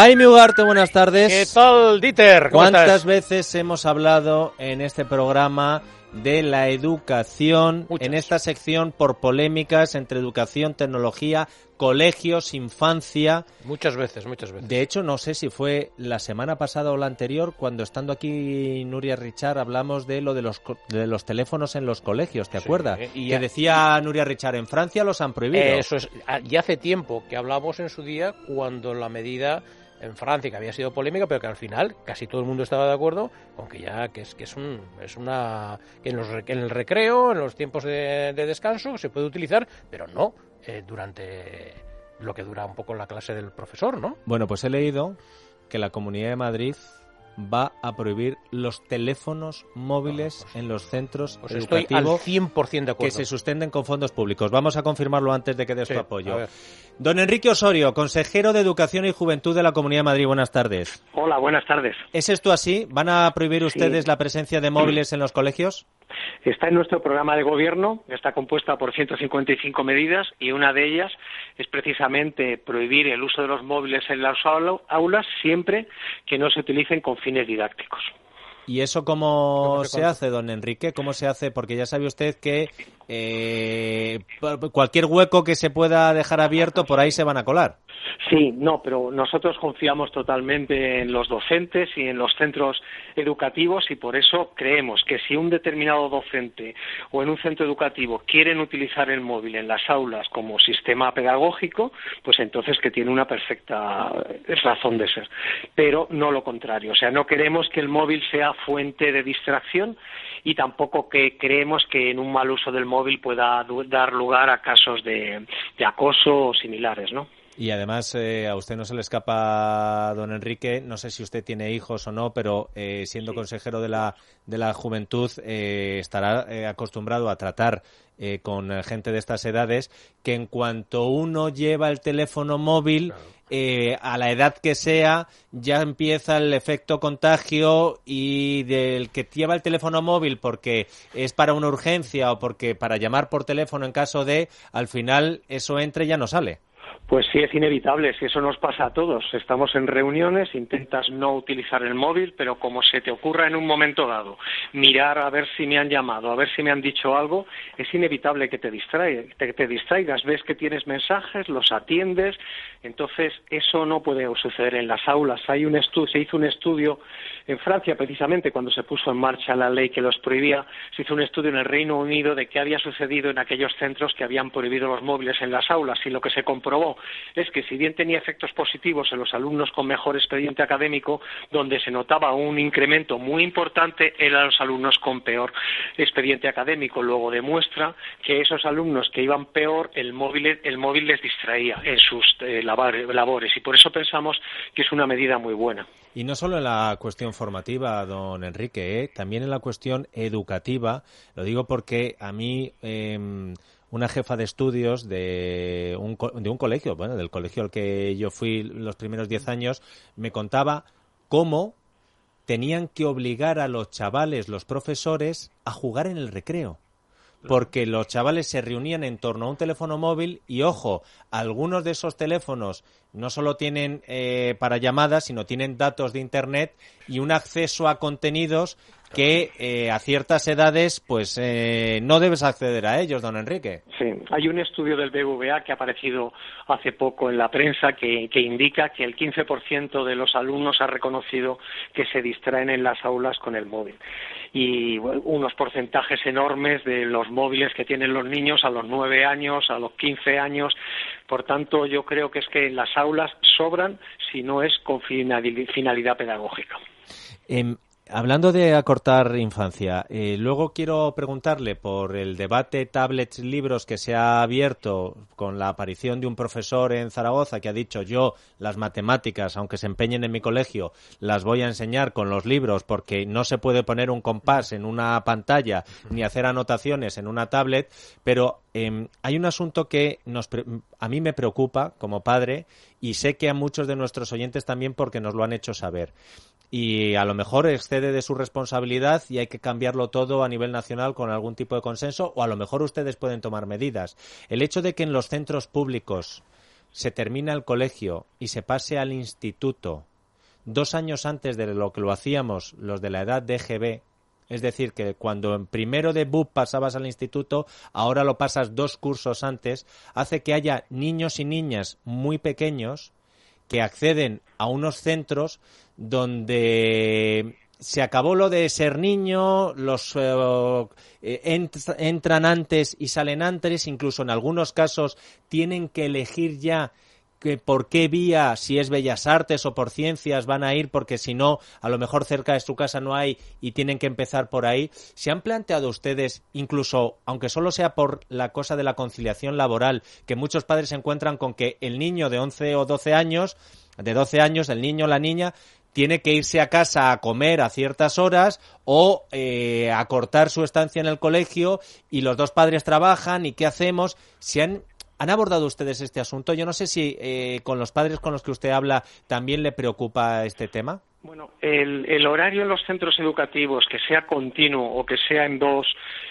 Jaime Ugarte, buenas tardes. ¿Qué tal, Dieter? ¿Cómo ¿Cuántas estás? veces hemos hablado en este programa de la educación, Muchas. en esta sección por polémicas entre educación, tecnología, colegios, infancia? Muchas veces, muchas veces. De hecho, no sé si fue la semana pasada o la anterior, cuando estando aquí Nuria Richard hablamos de lo de los, co- de los teléfonos en los colegios, ¿te Sí, acuerdas? y que decía Nuria Richard, en Francia los han prohibido. Eso es. ah, Ya hace tiempo que hablamos en su día cuando la medida en Francia, que había sido polémica, pero que al final casi todo el mundo estaba de acuerdo con que ya que es que es un es una que en, los, rec- en el recreo, en los tiempos de, de descanso se puede utilizar, pero no eh, durante lo que dura un poco la clase del profesor, ¿no? Bueno, pues he leído que la Comunidad de Madrid va a prohibir los teléfonos móviles en los centros Pues estoy al educativos 100% de acuerdo. que se sustenten con fondos públicos. Vamos a confirmarlo antes de que des Sí, tu apoyo. Don Enrique Osorio, consejero de Educación y Juventud de la Comunidad de Madrid. Buenas tardes. Hola, buenas tardes. ¿Es esto así? ¿Van a prohibir ustedes la presencia de móviles en los colegios? Está en nuestro programa de gobierno, está compuesta por 155 medidas y una de ellas es precisamente prohibir el uso de los móviles en las aula- aulas siempre que no se utilicen con fines didácticos. ¿Y eso cómo ¿Cómo se hace, don Enrique? ¿Cómo se hace? Porque ya sabe usted que eh, cualquier hueco que se pueda dejar abierto, por ahí se van a colar. Sí, no, pero nosotros confiamos totalmente en los docentes y en los centros educativos y por eso creemos que si un determinado docente o en un centro educativo quieren utilizar el móvil en las aulas como sistema pedagógico, pues entonces que tiene una perfecta razón de ser. Pero no lo contrario, o sea, no queremos que el móvil sea fuente de distracción y tampoco que creemos que en un mal uso del móvil pueda dar lugar a casos de, de acoso o similares, ¿no? Y además, eh, a usted no se le escapa, don Enrique, no sé si usted tiene hijos o no, pero eh, siendo consejero de la, de la juventud, eh, estará eh, acostumbrado a tratar eh, con gente de estas edades, que en cuanto uno lleva el teléfono móvil, eh, a la edad que sea, ya empieza el efecto contagio y del que lleva el teléfono móvil porque es para una urgencia o porque para llamar por teléfono en caso de, al final eso entra y ya no sale. Pues sí, es inevitable, si eso nos pasa a todos. Estamos en reuniones, intentas no utilizar el móvil, pero como se te ocurra en un momento dado mirar a ver si me han llamado, a ver si me han dicho algo, es inevitable que te, distraigas, te, te distraigas, ves que tienes mensajes, los atiendes, entonces eso no puede suceder en las aulas. Hay un estu- se hizo un estudio en Francia, precisamente cuando se puso en marcha la ley que los prohibía, se hizo un estudio en el Reino Unido de qué había sucedido en aquellos centros que habían prohibido los móviles en las aulas y lo que se comprobó es que si bien tenía efectos positivos en los alumnos con mejor expediente académico, donde se notaba un incremento muy importante eran los alumnos con peor expediente académico. Luego demuestra que esos alumnos que iban peor, el móvil, el móvil les distraía en sus eh, labores y por eso pensamos que es una medida muy buena. Y no solo en la cuestión formativa, don Enrique, ¿eh? también en la cuestión educativa. Lo digo porque a mí eh, una jefa de estudios de un, de un colegio, bueno, del colegio al que yo fui los primeros diez años, me contaba cómo tenían que obligar a los chavales, los profesores, a jugar en el recreo. Porque los chavales se reunían en torno a un teléfono móvil y, ojo, algunos de esos teléfonos no solo tienen eh, para llamadas, sino tienen datos de Internet y un acceso a contenidos que eh, a ciertas edades pues eh, no debes acceder a ellos, don Enrique. Sí, hay un estudio del BVA que ha aparecido hace poco en la prensa que, que indica que el 15% de los alumnos ha reconocido que se distraen en las aulas con el móvil y bueno, unos porcentajes enormes de los móviles que tienen los niños a los 9 años, a los 15 años. Por tanto, yo creo que es que las aulas sobran si no es con finali- finalidad pedagógica. Em, hablando de acortar infancia, eh, luego quiero preguntarle por el debate tablets libros que se ha abierto con la aparición de un profesor en Zaragoza que ha dicho yo las matemáticas, aunque se empeñen en mi colegio, las voy a enseñar con los libros porque no se puede poner un compás en una pantalla ni hacer anotaciones en una tablet, pero em, hay un asunto que nos a mí me preocupa como padre y sé que a muchos de nuestros oyentes también porque nos lo han hecho saber y a lo mejor excede de su responsabilidad y hay que cambiarlo todo a nivel nacional con algún tipo de consenso o a lo mejor ustedes pueden tomar medidas. El hecho de que en los centros públicos se termina el colegio y se pase al instituto dos años antes de lo que lo hacíamos los de la edad de GB, es decir, que cuando en primero de BUP pasabas al instituto, ahora lo pasas dos cursos antes, hace que haya niños y niñas muy pequeños que acceden a unos centros donde se acabó lo de ser niño, los eh, eh, entran antes y salen antes, incluso en algunos casos tienen que elegir ya que por qué vía, si es Bellas Artes o por ciencias, van a ir porque si no, a lo mejor cerca de su casa no hay y tienen que empezar por ahí. ¿Se han planteado ustedes, incluso, aunque solo sea por la cosa de la conciliación laboral, que muchos padres se encuentran con que el niño de 11 o 12 años, de 12 años, el niño o la niña, tiene que irse a casa a comer a ciertas horas o eh, a cortar su estancia en el colegio y los dos padres trabajan y qué hacemos. ¿Se han, han abordado ustedes este asunto? Yo no sé si eh, con los padres con los que usted habla también le preocupa este tema. Bueno, el, horario en los centros educativos, que sea continuo o que sea en dos,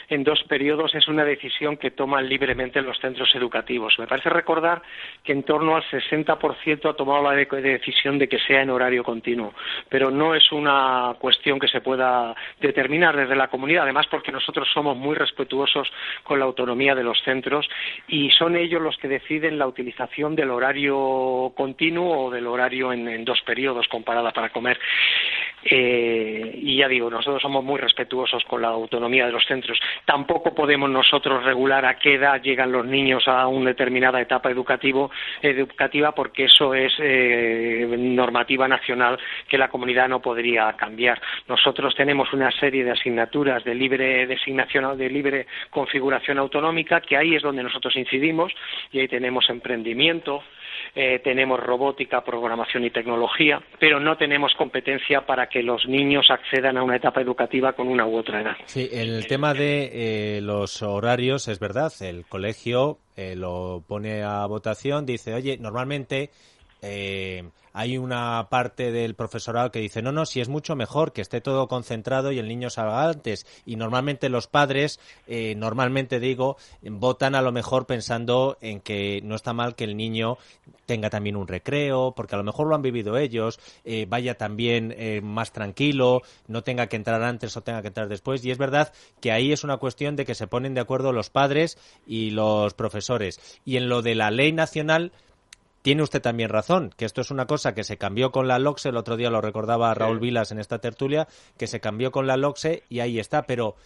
en dos periodos, es una decisión que toman libremente los centros educativos. Me parece recordar que en torno al 60% ha tomado la decisión de que sea en horario continuo, pero no es una cuestión que se pueda determinar desde la comunidad, además porque nosotros somos muy respetuosos con la autonomía de los centros y son ellos los que deciden la utilización del horario continuo o del horario en, dos periodos comparada para comer eh, y ya digo, nosotros somos muy respetuosos con la autonomía de los centros. Tampoco podemos nosotros regular a qué edad llegan los niños a una determinada etapa educativo, educativa porque eso es eh, normativa nacional que la comunidad no podría cambiar. Nosotros tenemos una serie de asignaturas de libre designación, de libre configuración autonómica, que ahí es donde nosotros incidimos y ahí tenemos emprendimiento, eh, tenemos robótica, programación y tecnología, pero no tenemos competencia para que los niños accedan a una etapa educativa con una u otra edad. Sí, el tema de eh, los horarios es verdad. El colegio eh, lo pone a votación, dice, oye, normalmente hay una parte del profesorado que dice, no, no, si es mucho mejor que esté todo concentrado y el niño salga antes. Y normalmente los padres, eh, normalmente digo, votan a lo mejor pensando en que no está mal que el niño tenga también un recreo, porque a lo mejor lo han vivido ellos, eh, vaya también eh, más tranquilo, no tenga que entrar antes o tenga que entrar después. Y es verdad que ahí es una cuestión de que se ponen de acuerdo los padres y los profesores. Y en lo de la ley nacional, tiene usted también razón, que esto es una cosa que se cambió con la LOCSE, el otro día lo recordaba Raúl Vilas en esta tertulia, que se cambió con la LOCSE y ahí está, pero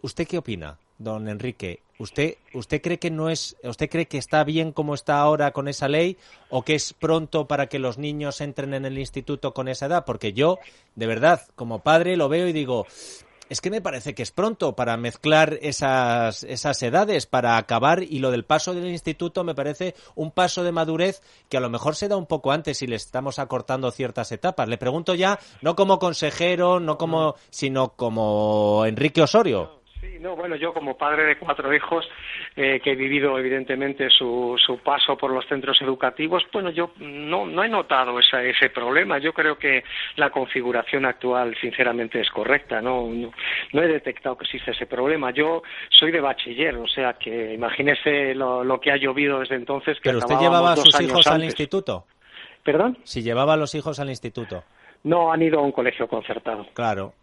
¿usted qué opina, don Enrique? ¿Usted, ¿Usted cree que no es, usted cree que está bien como está ahora con esa ley o que es pronto para que los niños entren en el instituto con esa edad? Porque yo, de verdad, como padre lo veo y digo, es que me parece que es pronto para mezclar esas, esas edades, para acabar, y lo del paso del instituto me parece un paso de madurez que a lo mejor se da un poco antes si le estamos acortando ciertas etapas. Le pregunto ya, no como consejero, no como, sino como Enrique Osorio. Sí, no, bueno, yo como padre de cuatro hijos, eh, que he vivido evidentemente su, su paso por los centros educativos, bueno, yo no, no he notado esa, ese problema. Yo creo que la configuración actual, sinceramente, es correcta. No, no, he detectado que existe ese problema. Yo soy de bachiller, o sea que imagínese lo, lo que ha llovido desde entonces. Que ¿Pero usted llevaba a sus hijos al instituto? ¿Perdón? Si llevaba a los hijos al instituto. No, han ido a un colegio concertado. Claro,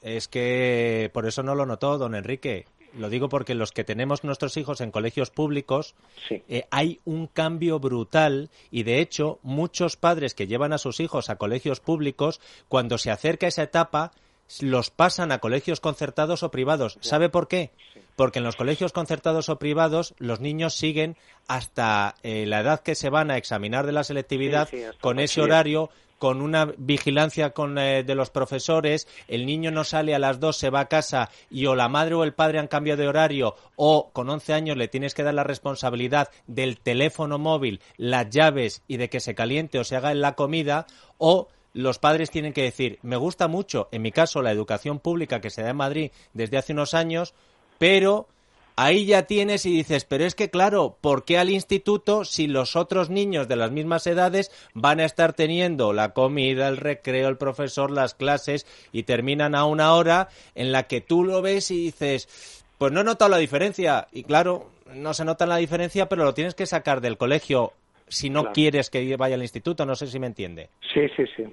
es que por eso no lo notó don Enrique. Lo digo porque los que tenemos nuestros hijos en colegios públicos eh, hay un cambio brutal y de hecho muchos padres que llevan a sus hijos a colegios públicos cuando se acerca esa etapa los pasan a colegios concertados o privados. ¿Sabe por qué? Porque en los colegios concertados o privados los niños siguen hasta eh, la edad que se van a examinar de la selectividad con ese horario con una vigilancia con, eh, de los profesores, el niño no sale a las dos, se va a casa y o la madre o el padre han cambiado de horario o con 11 años le tienes que dar la responsabilidad del teléfono móvil, las llaves y de que se caliente o se haga en la comida o los padres tienen que decir, me gusta mucho, en mi caso, la educación pública que se da en Madrid desde hace unos años, pero ahí ya tienes y dices, pero es que claro, ¿por qué al instituto si los otros niños de las mismas edades van a estar teniendo la comida, el recreo, el profesor, las clases y terminan a una hora en la que tú lo ves y dices, pues no he notado la diferencia. Y claro, no se nota la diferencia, pero lo tienes que sacar del colegio si no quieres que vaya al instituto, no sé si me entiende. Sí, sí, sí.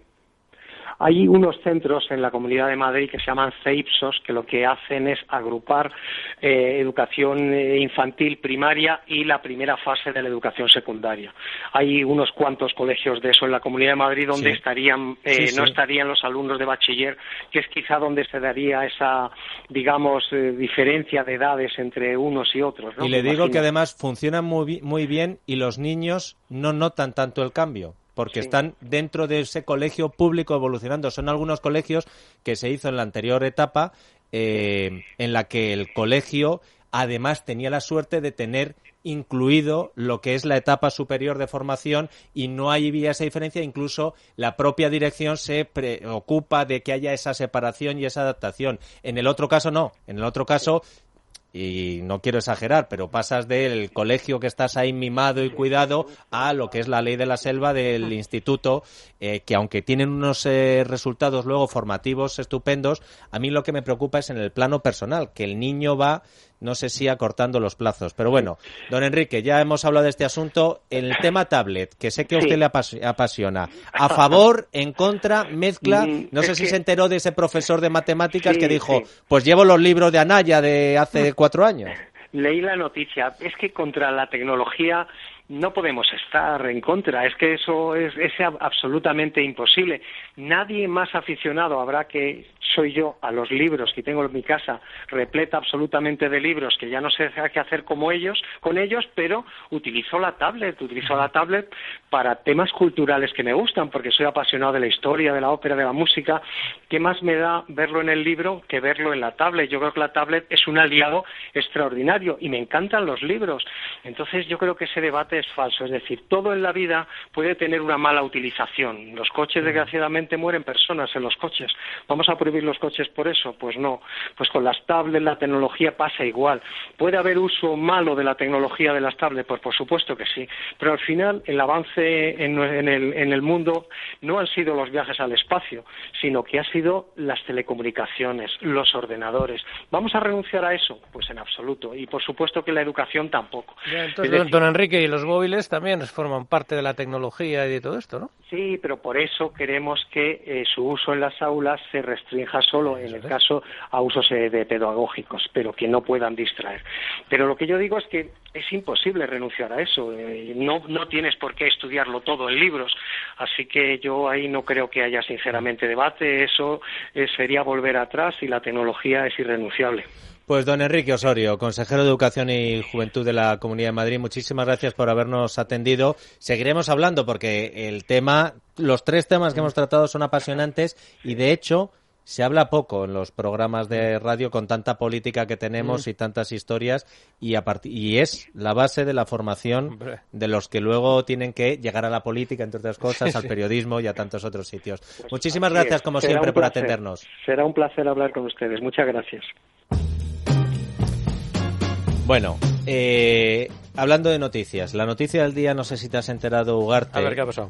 Hay unos centros en la Comunidad de Madrid que se llaman CEIPSOS, que lo que hacen es agrupar eh, educación eh, infantil primaria y la primera fase de la educación secundaria. Hay unos cuantos colegios de eso en la Comunidad de Madrid donde estarían, eh, no estarían los alumnos de bachiller, que es quizá donde se daría esa, digamos, diferencia de edades entre unos y otros. Y le digo que además funcionan muy, muy bien y los niños no notan tanto el cambio porque están dentro de ese colegio público evolucionando. Son algunos colegios que se hizo en la anterior etapa eh, en la que el colegio además tenía la suerte de tener incluido lo que es la etapa superior de formación y no había esa diferencia. Incluso la propia dirección se preocupa de que haya esa separación y esa adaptación. En el otro caso no. En el otro caso y no quiero exagerar, pero pasas del colegio que estás ahí mimado y cuidado a lo que es la ley de la selva del instituto, eh, que aunque tienen unos eh, resultados luego formativos estupendos, a mí lo que me preocupa es en el plano personal, que el niño va no sé si acortando los plazos. Pero bueno, don Enrique, ya hemos hablado de este asunto. El tema tablet, que sé que a usted le apasiona. ¿A favor, en contra, mezcla? Mm, no sé si se enteró de ese profesor de matemáticas que dijo, pues llevo los libros de Anaya de hace cuatro años. Leí la noticia. Es que contra la tecnología no podemos estar en contra. Es que eso es, es, absolutamente imposible. Nadie más aficionado habrá que soy yo a los libros que tengo en mi casa repleta absolutamente de libros que ya no sé qué hacer como ellos con ellos, pero utilizo la tablet, utilizo la tablet para temas culturales que me gustan, porque soy apasionado de la historia, de la ópera, de la música. ¿Qué más me da verlo en el libro que verlo en la tablet? Yo creo que la tablet es un aliado extraordinario y me encantan los libros. Entonces yo creo que ese debate es falso. Es decir, todo en la vida puede tener una mala utilización. Los coches, desgraciadamente, mueren personas en los coches. ¿Vamos a prohibir los coches por eso? Pues no. Pues con las tablets la tecnología pasa igual. ¿Puede haber uso malo de la tecnología de las tablets? Pues por supuesto que sí. Pero al final el avance en, el, en el mundo no han sido los viajes al espacio, sino que ha sido las telecomunicaciones, los ordenadores. ¿Vamos a renunciar a eso? Pues en absoluto. Y por supuesto que la educación tampoco. entonces, don Enrique, ¿y los móviles también forman parte de la tecnología y de todo esto, ¿no? Sí, pero por eso queremos que eh, su uso en las aulas se restrinja solo, en el caso, a usos eh, de pedagógicos, pero que no puedan distraer. Pero lo que yo digo es que es imposible renunciar a eso. Eh, no, no tienes por qué estudiarlo todo en libros. Así que yo ahí no creo que haya sinceramente debate. Eso sería volver atrás y la tecnología es irrenunciable. Pues don Enrique Osorio, consejero de Educación y Juventud de la Comunidad de Madrid, muchísimas gracias por habernos atendido. Seguiremos hablando porque el tema, los tres temas que hemos tratado son apasionantes y de hecho se habla poco en los programas de radio con tanta política que tenemos mm. y tantas historias y, y es la base de la formación de los que luego tienen que llegar a la política, entre otras cosas, al periodismo y a tantos otros sitios. Pues muchísimas gracias, como siempre, por atendernos. Será un placer hablar con ustedes. Muchas gracias. Bueno, eh, hablando de noticias, la noticia del día, no sé si te has enterado, Ugarte,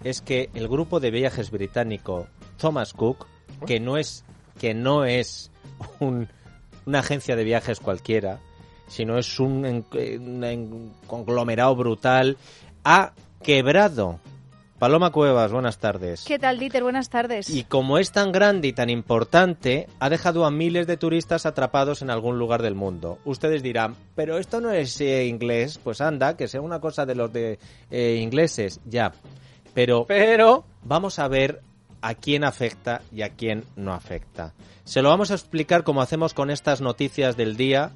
es que el grupo de viajes británico Thomas Cook, que no es, que no es una agencia de viajes cualquiera, sino es un conglomerado brutal, ha quebrado Paloma Cuevas, buenas tardes. ¿Qué tal, Dieter? Buenas tardes. Y como es tan grande y tan importante, ha dejado a miles de turistas atrapados en algún lugar del mundo. Ustedes dirán, pero esto no es eh, inglés. Pues anda, que sea una cosa de los de eh, ingleses, ya. Pero, pero vamos a ver a quién afecta y a quién no afecta. Se lo vamos a explicar como hacemos con estas noticias del día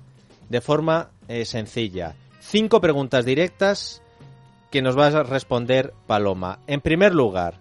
de forma eh, sencilla. Cinco preguntas directas que nos va a responder Paloma. En primer lugar,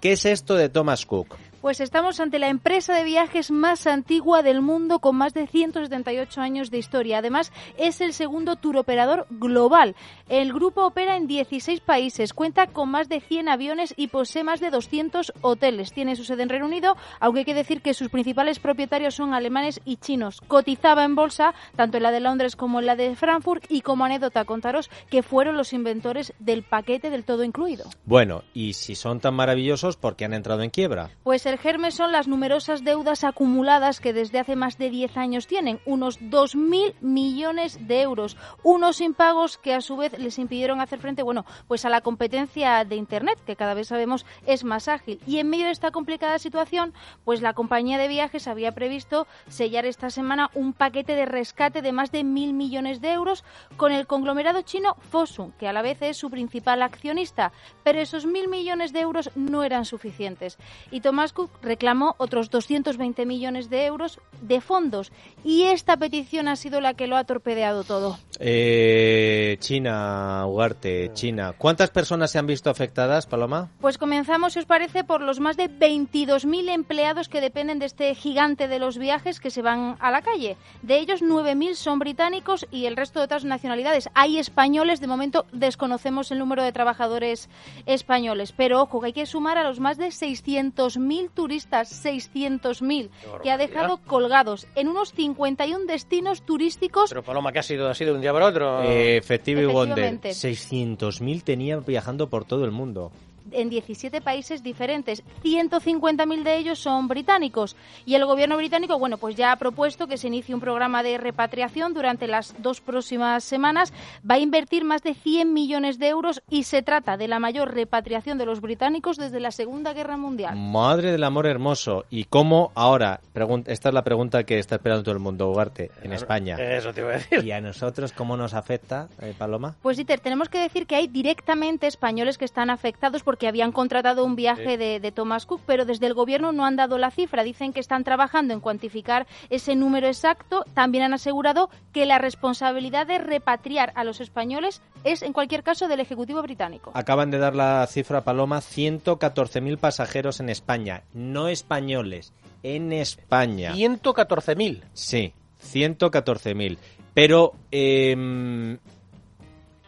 ¿qué es esto de Thomas Cook? Pues estamos ante la empresa de viajes más antigua del mundo con más de 178 años de historia. Además, es el segundo tour operador global. El grupo opera en 16 países, cuenta con más de 100 aviones y posee más de 200 hoteles. Tiene su sede en Reino Unido, aunque hay que decir que sus principales propietarios son alemanes y chinos. Cotizaba en bolsa, tanto en la de Londres como en la de Frankfurt, y como anécdota contaros que fueron los inventores del paquete del todo incluido. Bueno, y si son tan maravillosos, ¿por qué han entrado en quiebra? Pues el el germen son las numerosas deudas acumuladas que desde hace más de 10 años tienen, unos 2.000 millones de euros, unos impagos que a su vez les impidieron hacer frente, bueno, pues a la competencia de Internet, que cada vez sabemos es más ágil. Y en medio de esta complicada situación, pues la compañía de viajes había previsto sellar esta semana un paquete de rescate de más de mil millones de euros con el conglomerado chino Fosun, que a la vez es su principal accionista. Pero esos mil millones de euros no eran suficientes. Y Thomas Cook reclamó otros 220 millones de euros de fondos. Y esta petición ha sido la que lo ha torpedeado todo. Eh, China, Ugarte, China. ¿Cuántas personas se han visto afectadas, Paloma? Pues comenzamos, si os parece, por los más de 22.000 empleados que dependen de este gigante de los viajes que se van a la calle. De ellos, 9.000 son británicos y el resto de otras nacionalidades. Hay españoles, de momento desconocemos el número de trabajadores españoles. Pero ojo, que hay que sumar a los más de 600.000 turistas, 600.000, que ha dejado colgados en unos 51 destinos turísticos. Pero Paloma, ¿qué ha sido? ¿Ha sido de un día para otro? Eh, efectivo y Wonder. 600.000 tenían viajando por todo el mundo en 17 países diferentes. 150.000 de ellos son británicos. Y el gobierno británico, bueno, pues ya ha propuesto que se inicie un programa de repatriación durante las dos próximas semanas. Va a invertir más de 100 millones de euros y se trata de la mayor repatriación de los británicos desde la Segunda Guerra Mundial. Madre del amor hermoso. ¿Y cómo ahora? esta es la pregunta que está esperando todo el mundo, Ugarte, en España. Eso te iba a decir. ¿Y a nosotros cómo nos afecta, eh, Paloma? Pues, Dieter, tenemos que decir que hay directamente españoles que están afectados por porque habían contratado un viaje de, Thomas Cook, pero desde el gobierno no han dado la cifra. Dicen que están trabajando en cuantificar ese número exacto. También han asegurado que la responsabilidad de repatriar a los españoles es, en cualquier caso, del Ejecutivo británico. Acaban de dar la cifra, Paloma, 114.000 pasajeros en España, no españoles, en España. 114.000. Sí, 114.000. Pero eh,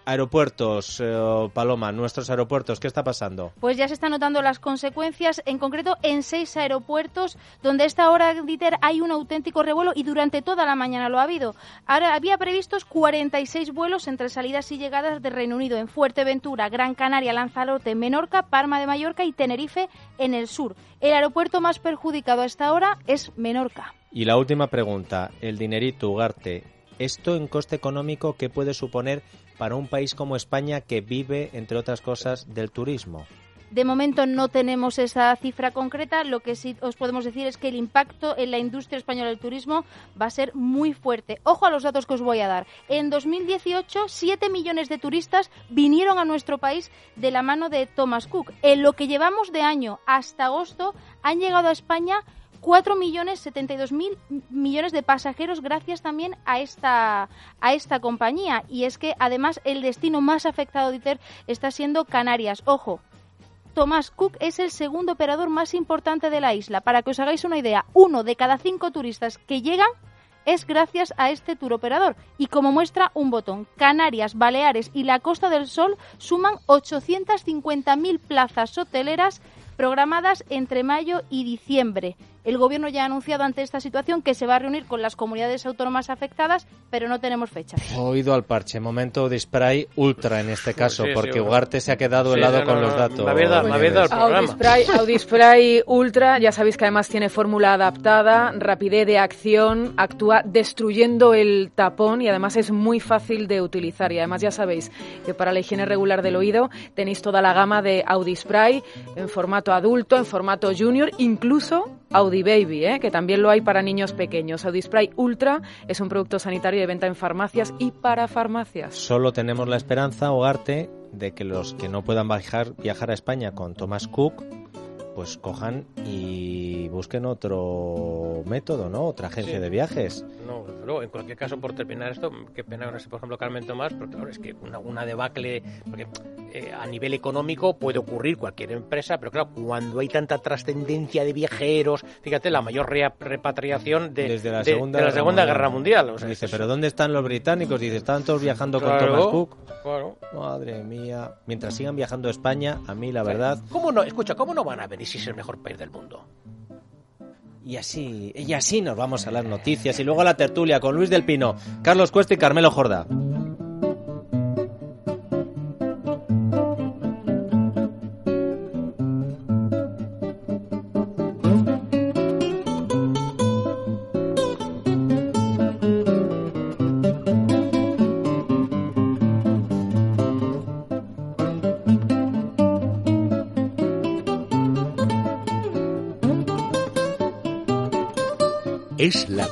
Aeropuertos, eh, Paloma, nuestros aeropuertos, ¿qué está pasando? Pues ya se están notando las consecuencias, en concreto en seis aeropuertos, donde esta hora, Dieter, hay un auténtico revuelo y durante toda la mañana lo ha habido. Ahora había previstos 46 vuelos entre salidas y llegadas de Reino Unido en Fuerteventura, Gran Canaria, Lanzarote, Menorca, Parma de Mallorca y Tenerife en el sur. El aeropuerto más perjudicado a esta hora es Menorca. Y la última pregunta, el dinerito, Ugarte, ¿esto en coste económico qué puede suponer para un país como España que vive, entre otras cosas, del turismo? De momento no tenemos esa cifra concreta. Lo que sí os podemos decir es que el impacto en la industria española del turismo va a ser muy fuerte. Ojo a los datos que os voy a dar. En 2018, 7 millones de turistas vinieron a nuestro país de la mano de Thomas Cook. En lo que llevamos de año hasta agosto, han llegado a España 4 millones 72 mil millones de pasajeros gracias también a esta a esta compañía y es que además el destino más afectado de está siendo Canarias ojo Thomas Cook es el segundo operador más importante de la isla para que os hagáis una idea uno de cada cinco turistas que llegan es gracias a este tour operador. Y como muestra un botón, Canarias, Baleares y la Costa del Sol suman 850.000 plazas hoteleras programadas entre mayo y diciembre. El Gobierno ya ha anunciado ante esta situación que se va a reunir con las comunidades autónomas afectadas, pero no tenemos fecha. Oído al parche, momento de spray ultra en este caso, porque Ugarte se ha quedado helado con los datos. La verdad, la verdad, Audi Spray ultra, ya sabéis que además tiene fórmula adaptada, rapidez de acción, actúa destruyendo el tapón y además es muy fácil de utilizar. Y además ya sabéis que para la higiene regular del oído tenéis toda la gama de Audi Spray en formato adulto, en formato junior, incluso Audi Baby, ¿eh? que también lo hay para niños pequeños. Audi Spray Ultra es un producto sanitario de venta en farmacias y para farmacias. Solo tenemos la esperanza, Hogarte, de que los que no puedan viajar, viajar a España con Thomas Cook pues cojan y busquen otro método, ¿no? Otra agencia de viajes. No, pero en cualquier caso, por terminar esto, qué pena ahora sé, por ejemplo, Carmen Tomás, porque ahora es que una, una debacle, porque eh, a nivel económico puede ocurrir cualquier empresa, pero claro, cuando hay tanta trascendencia de viajeros, fíjate, la mayor repatriación de, Desde la Segunda, de, la segunda Guerra Mundial. Dice, pero ¿dónde están los británicos? Dice, están todos viajando con Thomas Cook. Claro. Madre mía. Mientras sigan viajando a España, a mí la verdad... ¿Cómo no? Escucha, ¿cómo no van a venir si es el mejor país del mundo. Y así, y así nos vamos a las noticias y luego a la tertulia con Luis del Pino, Carlos Cuesta y Carmelo Jorda.